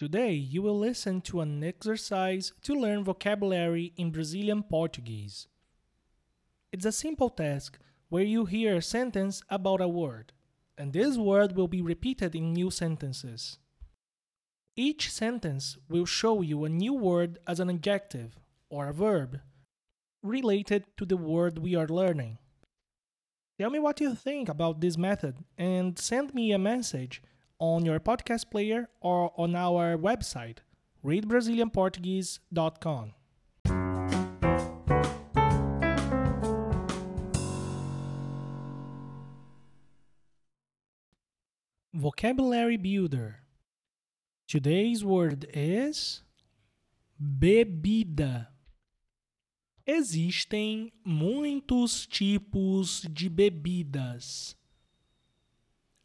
Today, you will listen to an exercise to learn vocabulary in Brazilian Portuguese. It's a simple task where you hear a sentence about a word, and this word will be repeated in new sentences. Each sentence will show you a new word as an adjective or a verb related to the word we are learning. Tell me what you think about this method and send me a message on your podcast player or on our website, readbrazilianportuguese.com. Vocabulary Builder. Today's word is bebida. Existem muitos tipos de bebidas.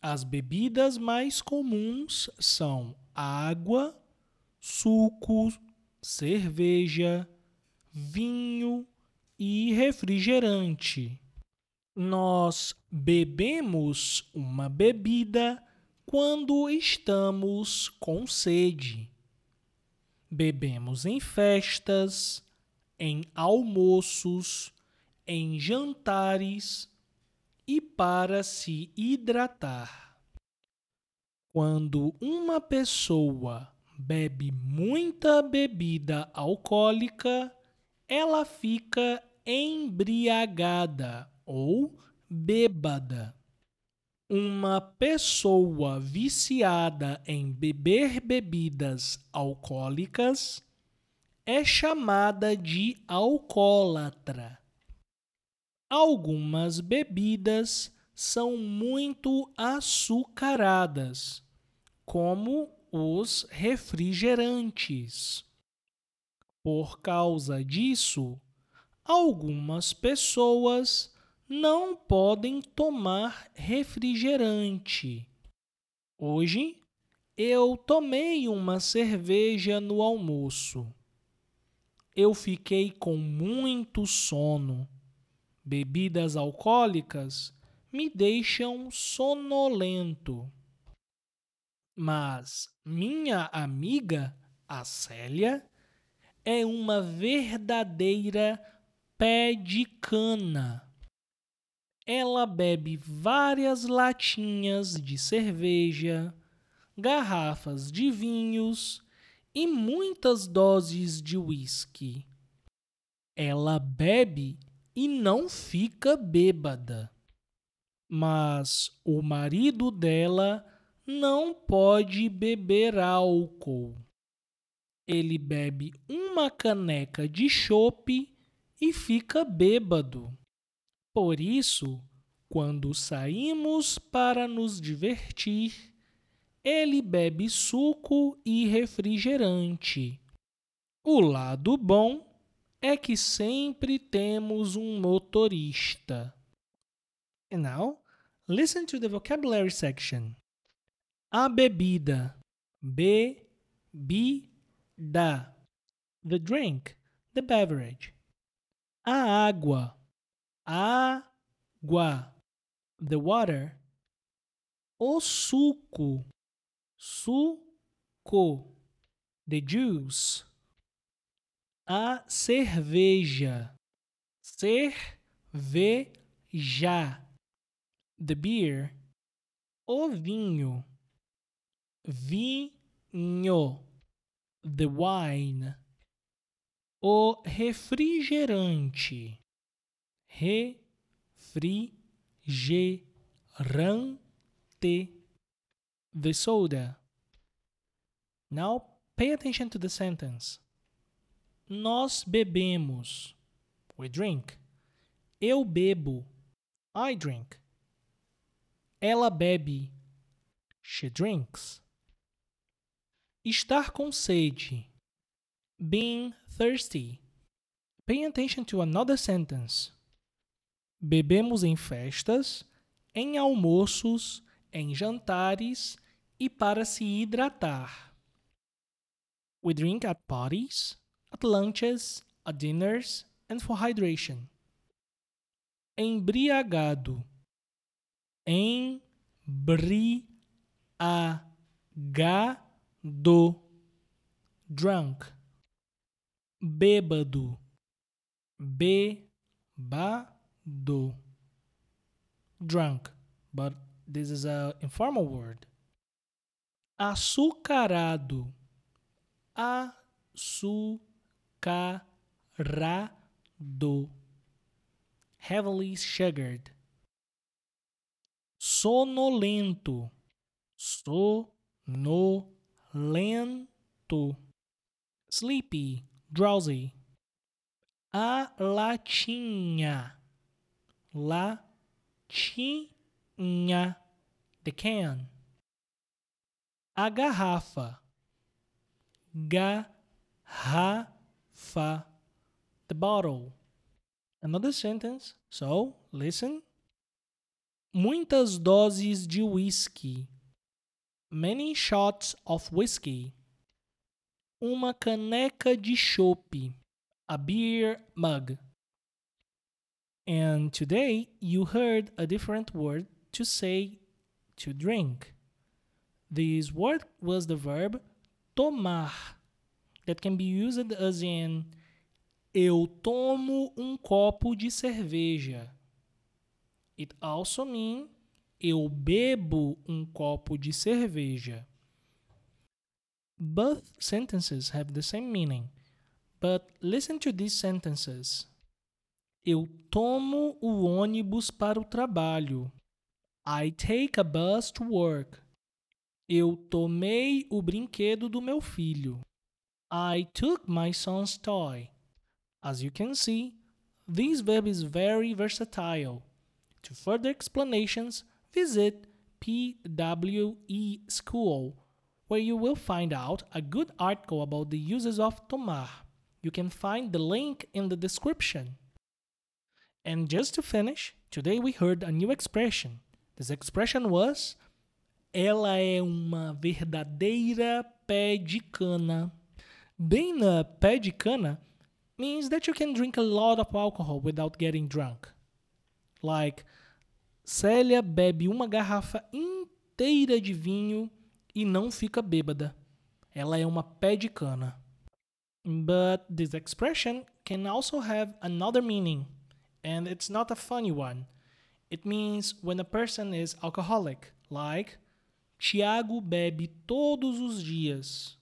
As bebidas mais comuns são água, suco, cerveja, vinho e refrigerante. Nós bebemos uma bebida quando estamos com sede. Bebemos em festas, em almoços, em jantares e para se hidratar. Quando uma pessoa bebe muita bebida alcoólica, ela fica embriagada ou bêbada. Uma pessoa viciada em beber bebidas alcoólicas é chamada de alcoólatra. Algumas bebidas são muito açucaradas, como os refrigerantes. Por causa disso, algumas pessoas não podem tomar refrigerante. Hoje eu tomei uma cerveja no almoço. Eu fiquei com muito sono bebidas alcoólicas me deixam sonolento. Mas minha amiga, a Célia, é uma verdadeira pé de cana. Ela bebe várias latinhas de cerveja, garrafas de vinhos e muitas doses de uísque. Ela bebe e não fica bêbada. Mas o marido dela não pode beber álcool. Ele bebe uma caneca de chope e fica bêbado. Por isso, quando saímos para nos divertir, ele bebe suco e refrigerante. O lado bom é que sempre temos um motorista. And now, listen to the vocabulary section. A bebida. Be, bi, da. The drink. The beverage. A água. Água. The water. O suco. Suco. The juice a cerveja. Cerveja. The beer. O vinho. Vinho. The wine. O refrigerante. Refrigerante. The soda. Now pay attention to the sentence. Nós bebemos. We drink. Eu bebo. I drink. Ela bebe. She drinks. Estar com sede. Being thirsty. Pay attention to another sentence. Bebemos em festas, em almoços, em jantares e para se hidratar. We drink at parties, at lunches, at dinners, and for hydration. Embriagado. Embriagado. drunk. Bêbado. Bêbado. Drunk. But this is a informal word. Açucarado. Açucarado. Heavily sugared. Sonolento. Sonolento. Sleepy. Drowsy. A latinha. Latinha. The can. A garrafa. Garrafa. Fa the bottle. Another sentence. So, listen. Muitas doses de whisky. Many shots of whiskey. Uma caneca de chopp. A beer mug. And today you heard a different word to say to drink. This word was the verb tomar, that can be used as in eu tomo um copo de cerveja. It also means eu bebo um copo de cerveja. Both sentences have the same meaning, but listen to these sentences. Eu tomo o ônibus para o trabalho. I take a bus to work. Eu tomei o brinquedo do meu filho. I took my son's toy. As you can see, this verb is very versatile. To further explanations, visit PWE School, where you will find out a good article about the uses of tomar. You can find the link in the description. And just to finish, today we heard a new expression. This expression was ela é uma verdadeira pé de cana. Being a pé de cana means that you can drink a lot of alcohol without getting drunk. Like, Célia bebe uma garrafa inteira de vinho e não fica bêbada. Ela é uma pé de cana. But this expression can also have another meaning, and it's not a funny one. It means when a person is alcoholic, like Tiago bebe todos os dias.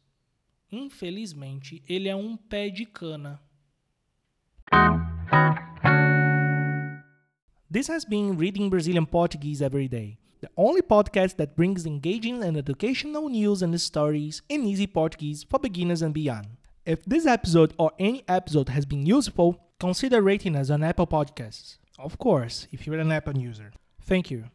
Infelizmente, ele é um pé de cana. This has been Reading Brazilian Portuguese Every Day, the only podcast that brings engaging and educational news and stories in easy Portuguese for beginners and beyond. If this episode or any episode has been useful, consider rating us on Apple Podcasts. Of course, if you're an Apple user. Thank you.